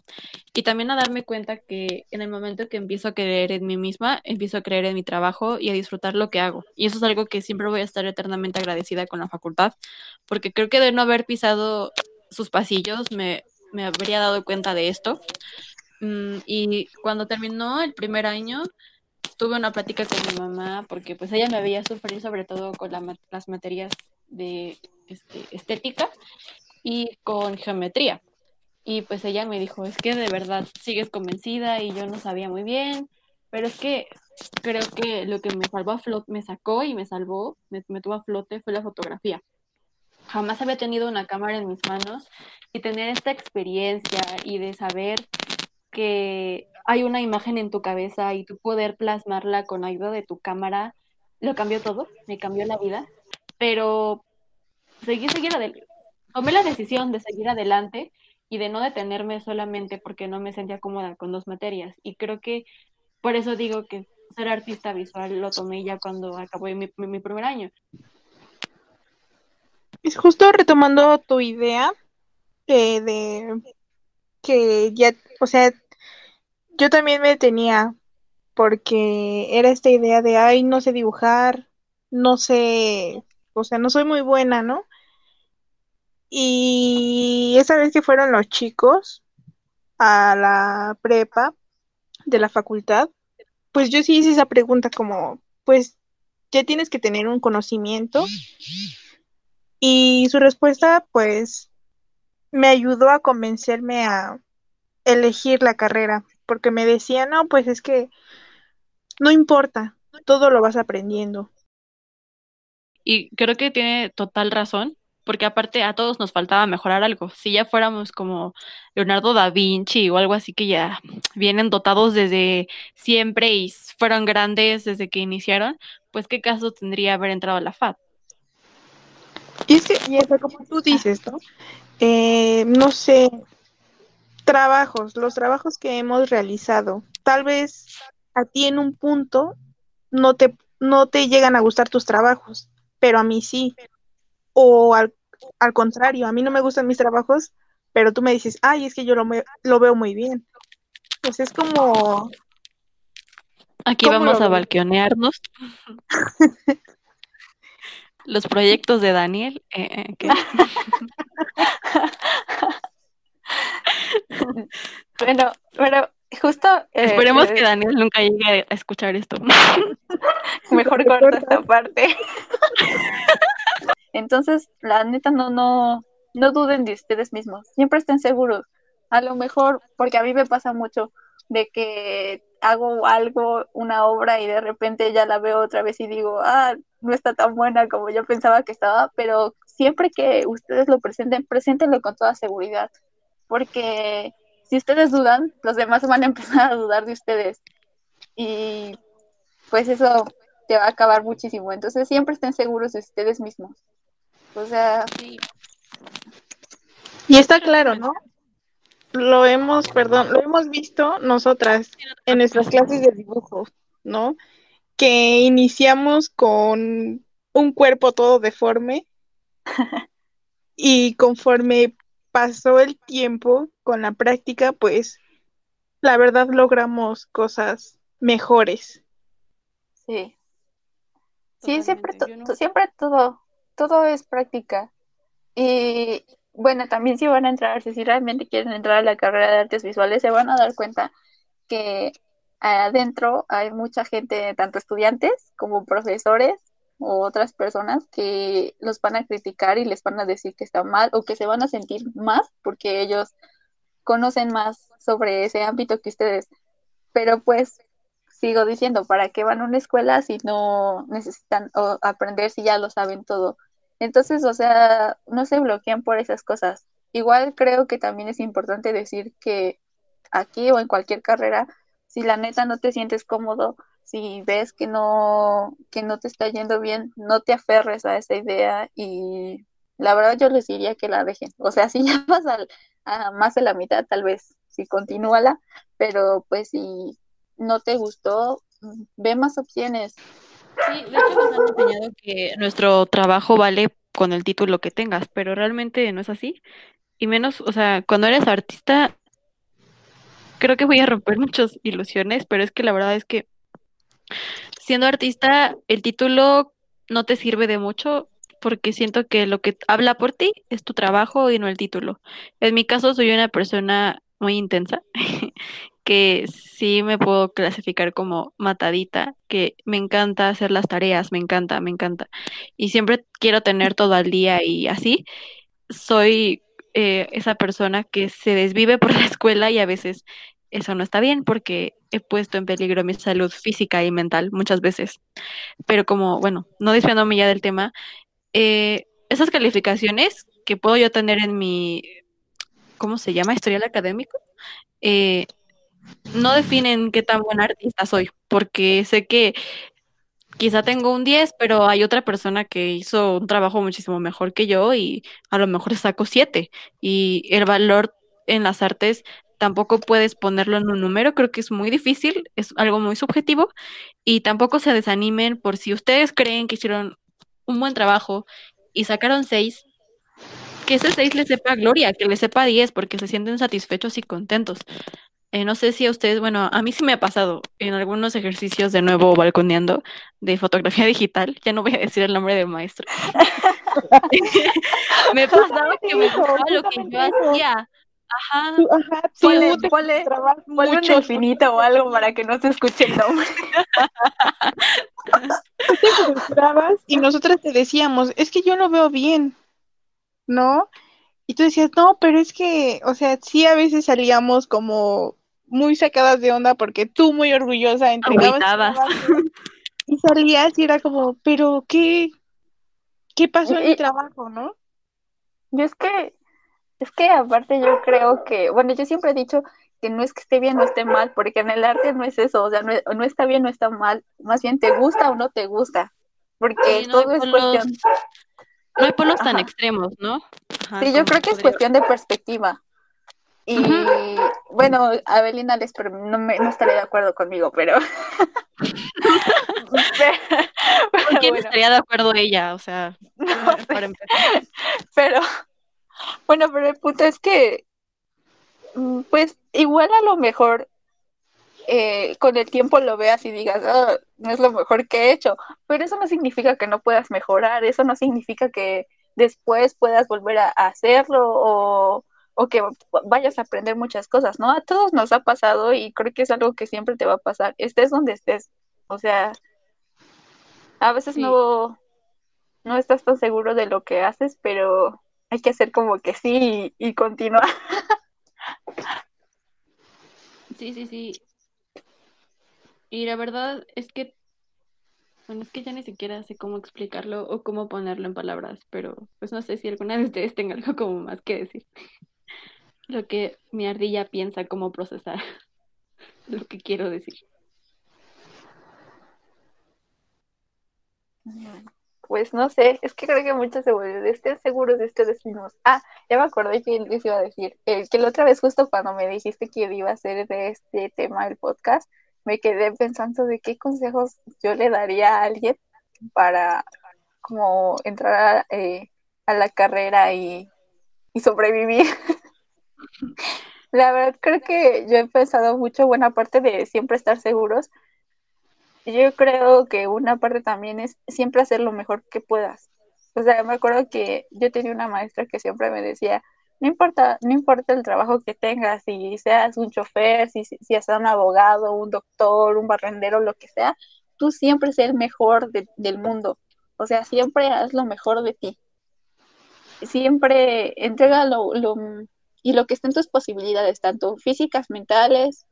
y también a darme cuenta que en el momento que empiezo a creer en mí misma, empiezo a creer en mi trabajo y a disfrutar lo que hago. Y eso es algo que siempre voy a estar eternamente agradecida con la facultad, porque creo que de no haber pisado sus pasillos me me habría dado cuenta de esto. Mm, y cuando terminó el primer año, tuve una plática con mi mamá porque pues ella me veía sufrir sobre todo con las materias de este, estética y con geometría. Y pues ella me dijo, es que de verdad sigues convencida y yo no sabía muy bien, pero es que creo que lo que me salvó a flote, me sacó y me salvó, me, me tuvo a flote fue la fotografía jamás había tenido una cámara en mis manos y tener esta experiencia y de saber que hay una imagen en tu cabeza y tú poder plasmarla con ayuda de tu cámara, lo cambió todo, me cambió la vida, pero seguí, seguir adelante. Tomé la decisión de seguir adelante y de no detenerme solamente porque no me sentía cómoda con dos materias. Y creo que por eso digo que ser artista visual lo tomé ya cuando acabé mi, mi primer año. Es justo retomando tu idea eh, de que ya, o sea, yo también me tenía porque era esta idea de, ay, no sé dibujar, no sé, o sea, no soy muy buena, ¿no? Y esa vez que fueron los chicos a la prepa de la facultad, pues yo sí hice esa pregunta como, pues ya tienes que tener un conocimiento y su respuesta, pues, me ayudó a convencerme a elegir la carrera, porque me decía, no, pues es que no importa, todo lo vas aprendiendo. Y creo que tiene total razón, porque aparte a todos nos faltaba mejorar algo. Si ya fuéramos como Leonardo da Vinci o algo así que ya vienen dotados desde siempre y fueron grandes desde que iniciaron, pues qué caso tendría haber entrado a la FAD. Y es que, y eso, como tú dices, ¿no? Eh, no sé, trabajos, los trabajos que hemos realizado, tal vez a ti en un punto no te, no te llegan a gustar tus trabajos, pero a mí sí. O al, al contrario, a mí no me gustan mis trabajos, pero tú me dices, ay, es que yo lo, lo veo muy bien. Pues es como... Aquí vamos a balqueonearnos. Los proyectos de Daniel. Eh, eh, bueno, pero justo. Eh, Esperemos que Daniel nunca llegue a escuchar esto. Mejor corta esta parte. Entonces, la neta, no, no, no duden de ustedes mismos. Siempre estén seguros. A lo mejor, porque a mí me pasa mucho de que hago algo, una obra y de repente ya la veo otra vez y digo, ah, no está tan buena como yo pensaba que estaba, pero siempre que ustedes lo presenten, preséntenlo con toda seguridad, porque si ustedes dudan, los demás van a empezar a dudar de ustedes y pues eso te va a acabar muchísimo. Entonces siempre estén seguros de ustedes mismos. O sea... Y está claro, ¿no? Lo hemos, perdón, lo hemos visto nosotras en nuestras clases de dibujo, ¿no? Que iniciamos con un cuerpo todo deforme y conforme pasó el tiempo con la práctica, pues la verdad logramos cosas mejores. Sí. Sí, siempre, siempre todo, todo es práctica. Y bueno, también si van a entrar, si realmente quieren entrar a la carrera de artes visuales, se van a dar cuenta que adentro hay mucha gente, tanto estudiantes como profesores, o otras personas que los van a criticar y les van a decir que está mal o que se van a sentir más porque ellos conocen más sobre ese ámbito que ustedes. Pero pues sigo diciendo, ¿para qué van a una escuela si no necesitan aprender si ya lo saben todo? Entonces, o sea, no se bloquean por esas cosas. Igual creo que también es importante decir que aquí o en cualquier carrera, si la neta no te sientes cómodo, si ves que no, que no te está yendo bien, no te aferres a esa idea y la verdad yo les diría que la dejen. O sea, si ya vas a más de la mitad, tal vez sí continúala, pero pues si no te gustó, ve más opciones. Sí, de hecho nos han enseñado que nuestro trabajo vale con el título que tengas, pero realmente no es así. Y menos, o sea, cuando eres artista, creo que voy a romper muchas ilusiones, pero es que la verdad es que siendo artista, el título no te sirve de mucho porque siento que lo que habla por ti es tu trabajo y no el título. En mi caso soy una persona muy intensa, que sí me puedo clasificar como matadita, que me encanta hacer las tareas, me encanta, me encanta. Y siempre quiero tener todo al día y así. Soy eh, esa persona que se desvive por la escuela y a veces eso no está bien porque he puesto en peligro mi salud física y mental muchas veces. Pero como, bueno, no desviándome ya del tema, eh, esas calificaciones que puedo yo tener en mi, ¿cómo se llama? Historial académico, eh, no definen qué tan buen artista soy, porque sé que quizá tengo un 10, pero hay otra persona que hizo un trabajo muchísimo mejor que yo y a lo mejor saco 7. Y el valor en las artes tampoco puedes ponerlo en un número, creo que es muy difícil, es algo muy subjetivo y tampoco se desanimen por si ustedes creen que hicieron un buen trabajo y sacaron seis, que ese seis les sepa gloria, que les sepa diez, porque se sienten satisfechos y contentos. Eh, no sé si a ustedes, bueno, a mí sí me ha pasado en algunos ejercicios de nuevo balconeando de fotografía digital, ya no voy a decir el nombre del maestro. me pasaba que me gustaba lo que yo hacía, Ajá. Ajá, ponle, ponle, un infinito o algo para que no se escuche el nombre. y nosotras te decíamos, es que yo lo veo bien, ¿no? Y tú decías, no, pero es que, o sea, sí a veces salíamos como muy sacadas de onda porque tú muy orgullosa entregabas y salías y era como, pero ¿qué, qué pasó en mi trabajo, no? Yo es que es que aparte yo creo que, bueno, yo siempre he dicho que no es que esté bien o esté mal, porque en el arte no es eso, o sea, no, está bien o está mal, más bien te gusta o no te gusta, porque todo es cuestión... No hay polos tan extremos, ¿no? sí, yo creo que es cuestión de perspectiva. Y bueno, Abelina les no, me, no estaría de acuerdo conmigo, pero... ¿Con quién estaría de acuerdo ella? O sea, para empezar. Pero bueno, pero el punto es que, mm, pues igual a lo mejor eh, con el tiempo lo veas y digas, oh, no es lo mejor que he hecho, pero eso no significa que no puedas mejorar, eso no significa que después puedas volver a, hacerlo o, o, que vayas a aprender muchas cosas, ¿no? A todos nos ha pasado y creo que es algo que siempre te va a pasar, estés donde estés, o sea, a veces no, no estás tan seguro de lo que haces, pero hay que hacer como que sí y, y continuar. Sí, sí, sí. Y la verdad es que, bueno, es que ya ni siquiera sé cómo explicarlo o cómo ponerlo en palabras, pero pues no sé si alguna de ustedes tenga algo como más que decir. Lo que mi ardilla piensa cómo procesar lo que quiero decir. Pues no sé, es que creo que muchos se vuelven, estén seguros de ustedes mismos. Ah, ya me acordé que les iba a decir, eh, que la otra vez justo cuando me dijiste que iba a hacer de este tema el podcast, me quedé pensando de qué consejos yo le daría a alguien para como entrar a, eh, la carrera y, sobrevivir. la verdad creo que yo he pensado mucho buena parte de siempre estar seguros. Yo creo que una parte también es siempre hacer lo mejor que puedas. O sea, me acuerdo que yo tenía una maestra que siempre me decía, no importa, no importa el trabajo que tengas, si seas un chofer, si, si, seas un abogado, un doctor, un barrendero, lo que sea, tú siempre sé el mejor del mundo. O sea, siempre haz lo mejor de ti. Siempre entrega lo, y lo que esté en tus posibilidades, tanto físicas, mentales,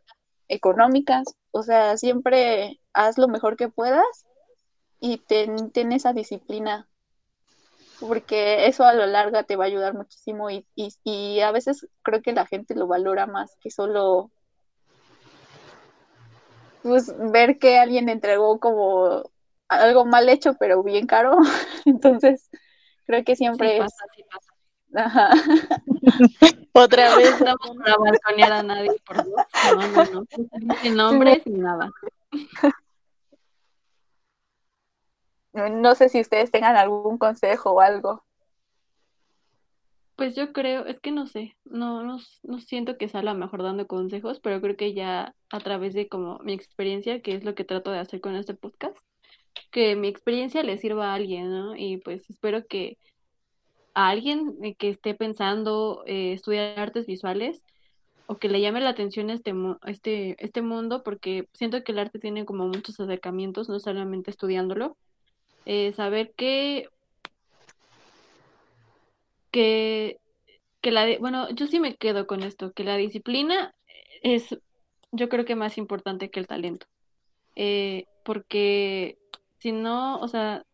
económicas. O sea, siempre haz lo mejor que puedas y ten, ten esa disciplina porque eso a lo largo te va a ayudar muchísimo y, y, a veces creo que la gente lo valora más que solo pues, ver que alguien entregó como algo mal hecho pero bien caro. Entonces, creo que siempre es... Ajá. Otra vez no vamos a balconear a nadie, por favor. No, no, no. Sin nombres, sin nada. No sé si ustedes tengan algún consejo o algo. Pues yo creo, es que no sé, no, no, no siento que sea la mejor dando consejos, pero creo que ya a través de como mi experiencia, que es lo que trato de hacer con este podcast, que mi experiencia le sirva a alguien, ¿no? Y pues espero que a alguien eh, que esté pensando eh, estudiar artes visuales o que le llame la atención este, este, este mundo, porque siento que el arte tiene como muchos acercamientos, no solamente estudiándolo, eh, saber que, que, que la, bueno, yo sí me quedo con esto, que la disciplina es, yo creo que más importante que el talento, eh, porque si no, o sea,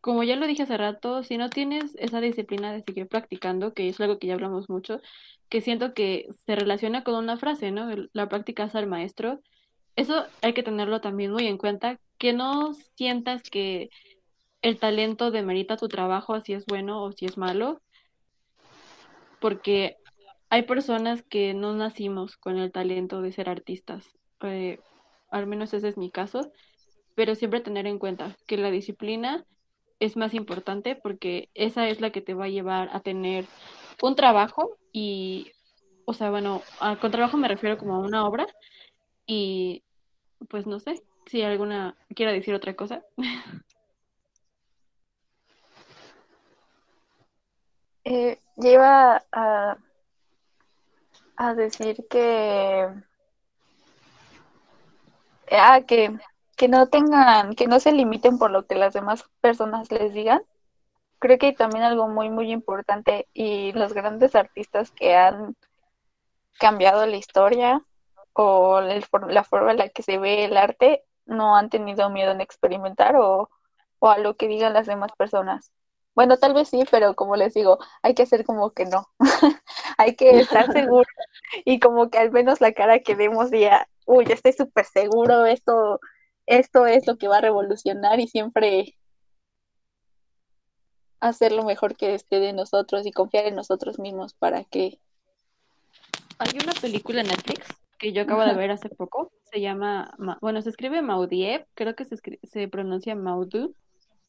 como ya lo dije hace rato, si no tienes esa disciplina de seguir practicando, que es algo que ya hablamos mucho, que siento que se relaciona con una frase, ¿no? La práctica es al maestro. Eso hay que tenerlo también muy en cuenta, que no sientas que el talento demerita tu trabajo, si es bueno o si es malo, porque hay personas que no nacimos con el talento de ser artistas, eh, al menos ese es mi caso, pero siempre tener en cuenta que la disciplina es más importante porque esa es la que te va a llevar a tener un trabajo y, o sea, bueno, con trabajo me refiero como a una obra y pues no sé si alguna quiera decir otra cosa. Eh, lleva a, decir que, ah, que, que no tengan, que no se limiten por lo que las demás personas les digan. Creo que también algo muy, muy importante y los grandes artistas que han cambiado la historia o la forma en la que se ve el arte no han tenido miedo en experimentar o, o a lo que digan las demás personas. Bueno, tal vez sí, pero como les digo, hay que hacer como que no. hay que estar seguro y como que al menos la cara que vemos diga, uy, estoy súper seguro, esto, esto es lo que va a revolucionar y siempre hacer lo mejor que esté de nosotros y confiar en nosotros mismos para que... Hay una película en Netflix que yo acabo de ver hace poco, se llama, bueno, se escribe Maudiev, creo que se, se pronuncia Maudu,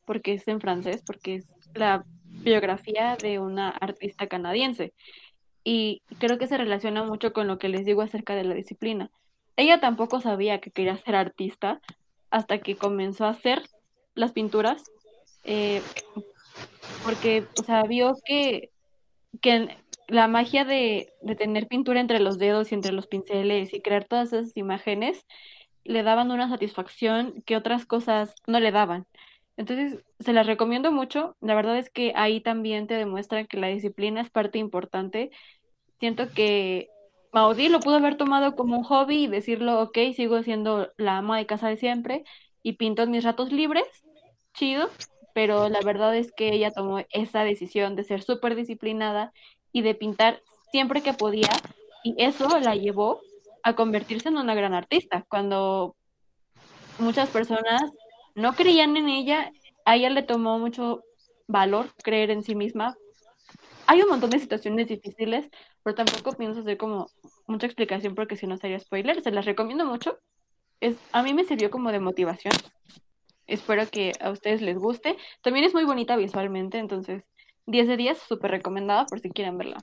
porque es en francés, porque es la biografía de una artista canadiense. Y creo que se relaciona mucho con lo que les digo acerca de la disciplina, ella tampoco sabía que quería ser artista hasta que comenzó a hacer las pinturas, eh, porque, o sea, vio que, que la magia de, de, tener pintura entre los dedos y entre los pinceles y crear todas esas imágenes le daban una satisfacción que otras cosas no le daban. Entonces, se las recomiendo mucho. La verdad es que ahí también te demuestran que la disciplina es parte importante. Siento que Maudí lo pudo haber tomado como un hobby y decirlo, ok, sigo siendo la ama de casa de siempre y pinto mis ratos libres, chido, pero la verdad es que ella tomó esa decisión de ser súper disciplinada y de pintar siempre que podía y eso la llevó a convertirse en una gran artista. Cuando muchas personas no creían en ella, a ella le tomó mucho valor creer en sí misma. Hay un montón de situaciones difíciles, pero tampoco pienso hacer como mucha explicación porque si no sería spoiler. Se las recomiendo mucho. Es, a mí me sirvió como de motivación. Espero que a ustedes les guste. También es muy bonita visualmente, entonces 10 de 10, súper recomendada por si quieren verla.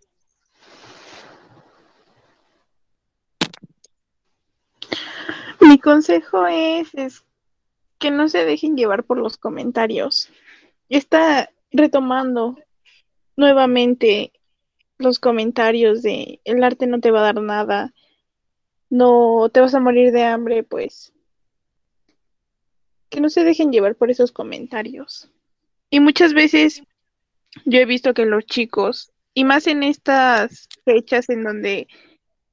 Mi consejo es, es que no se dejen llevar por los comentarios. Está retomando nuevamente los comentarios de el arte no te va a dar nada, no te vas a morir de hambre, pues que no se dejen llevar por esos comentarios. Y muchas veces yo he visto que los chicos, y más en estas fechas en donde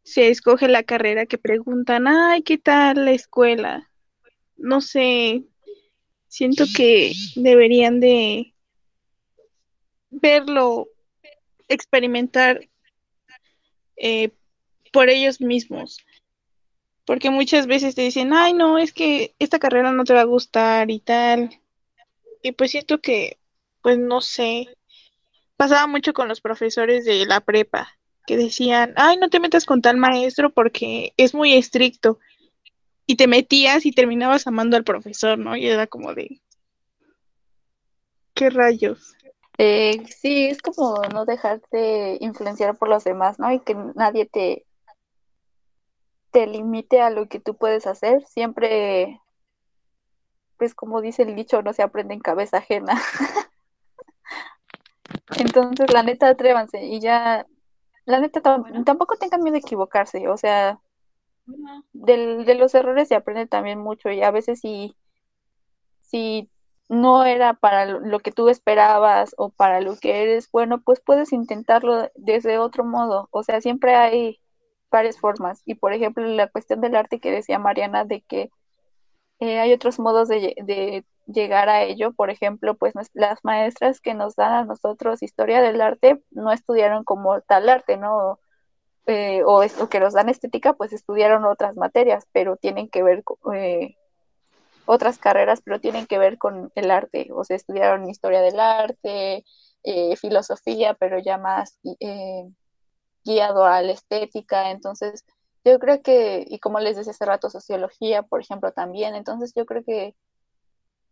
se escoge la carrera, que preguntan, ay, ¿qué tal la escuela? No sé, siento que deberían de verlo, experimentar eh, por ellos mismos. Porque muchas veces te dicen, ay, no, es que esta carrera no te va a gustar y tal. Y pues siento que, pues no sé, pasaba mucho con los profesores de la prepa, que decían, ay, no te metas con tal maestro porque es muy estricto y te metías y terminabas amando al profesor, ¿no? Y era como de, ¿qué rayos? Eh, sí, es como no dejarte influenciar por los demás, ¿no? Y que nadie te, te limite a lo que tú puedes hacer. Siempre, pues como dice el dicho, no se aprende en cabeza ajena. Entonces, la neta, atrévanse y ya, la neta, tampoco tengan miedo de equivocarse, o sea, del, de los errores se aprende también mucho y a veces si, si no era para lo que tú esperabas o para lo que eres bueno, pues puedes intentarlo desde otro modo. O sea, siempre hay varias formas. Y por ejemplo, la cuestión del arte que decía Mariana, de que eh, hay otros modos de, de, llegar a ello. Por ejemplo, pues las maestras que nos dan a nosotros historia del arte no estudiaron como tal arte, ¿no? Eh, o que los dan estética, pues estudiaron otras materias, pero tienen que ver con eh, otras carreras, pero tienen que ver con el arte, o sea, estudiaron historia del arte, eh, filosofía, pero ya más guiado a la estética, entonces yo creo que, y como les decía hace rato, sociología, por ejemplo, también, entonces yo creo que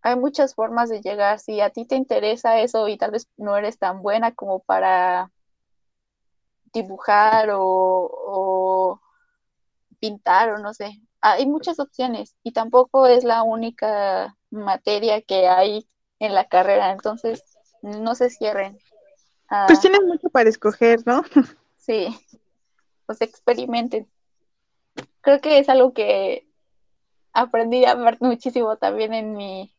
hay muchas formas de llegar, si a ti te interesa eso y tal vez no eres tan buena como para dibujar o, pintar o no sé. Hay muchas opciones y tampoco es la única materia que hay en la carrera, entonces no se cierren. pues tienen mucho para escoger, ¿no? sí, pues experimenten. Creo que es algo que aprendí a ver muchísimo también en mi,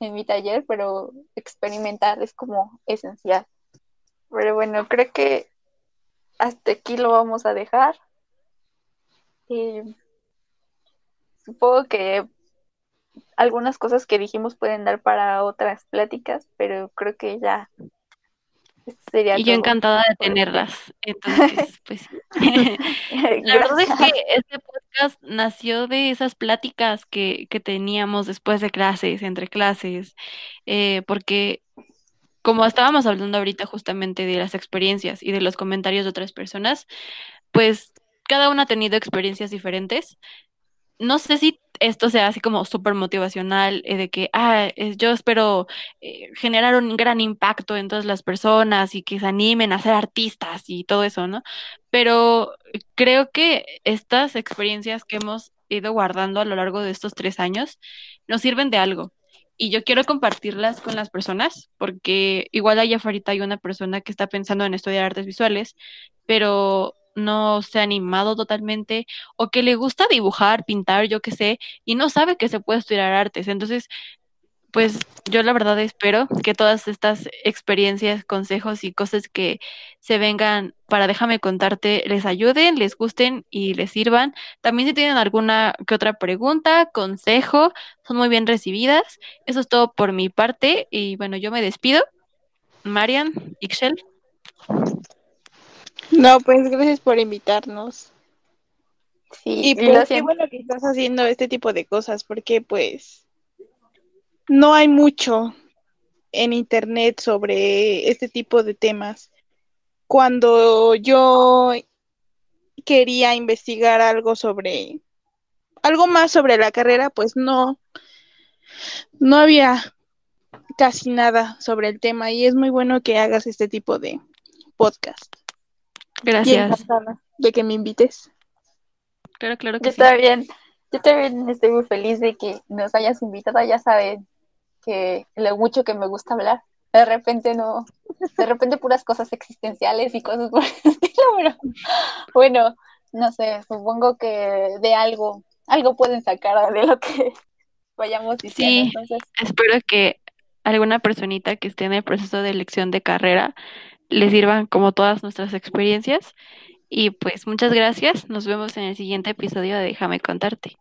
en mi taller, pero experimentar es como esencial. Pero bueno, creo que hasta aquí lo vamos a dejar. supongo que algunas cosas que dijimos pueden dar para otras pláticas, pero creo que ya sería. Y yo encantada de tenerlas. Entonces, pues. La verdad es que este podcast nació de esas pláticas que, que teníamos después de clases, entre clases, eh, porque como estábamos hablando ahorita justamente de las experiencias y de los comentarios de otras personas, pues cada una ha tenido experiencias diferentes no sé si esto sea así como súper motivacional, eh, de que, ah, yo espero eh, generar un gran impacto en todas las personas y que se animen a ser artistas y todo eso, ¿no? Pero creo que estas experiencias que hemos ido guardando a lo largo de estos tres años nos sirven de algo. Y yo quiero compartirlas con las personas, porque igual allá afuera hay una persona que está pensando en estudiar artes visuales, pero no se ha animado totalmente o que le gusta dibujar, pintar, yo qué sé, y no sabe que se puede estudiar artes. Entonces, pues yo la verdad espero que todas estas experiencias, consejos y cosas que se vengan para déjame contarte les ayuden, les gusten y les sirvan. También si tienen alguna que otra pregunta, consejo, son muy bien recibidas. Eso es todo por mi parte y bueno, yo me despido. Marian, Ixchel. No, pues gracias por invitarnos. Sí, y pues qué bueno que estás haciendo este tipo de cosas, porque pues no hay mucho en internet sobre este tipo de temas. Cuando yo quería investigar algo sobre algo más sobre la carrera, pues no no había casi nada sobre el tema y es muy bueno que hagas este tipo de podcast. Gracias. de que me invites. Claro, claro que yo También, yo también estoy muy feliz de que nos hayas invitado. Ya saben que lo mucho que me gusta hablar. De repente no, de repente puras cosas existenciales y cosas por el estilo, pero bueno, no sé, supongo que de algo, algo pueden sacar de lo que vayamos diciendo. Sí, espero que alguna personita que esté en el proceso de elección de carrera les sirvan como todas nuestras experiencias. Y pues muchas gracias. Nos vemos en el siguiente episodio de Déjame contarte.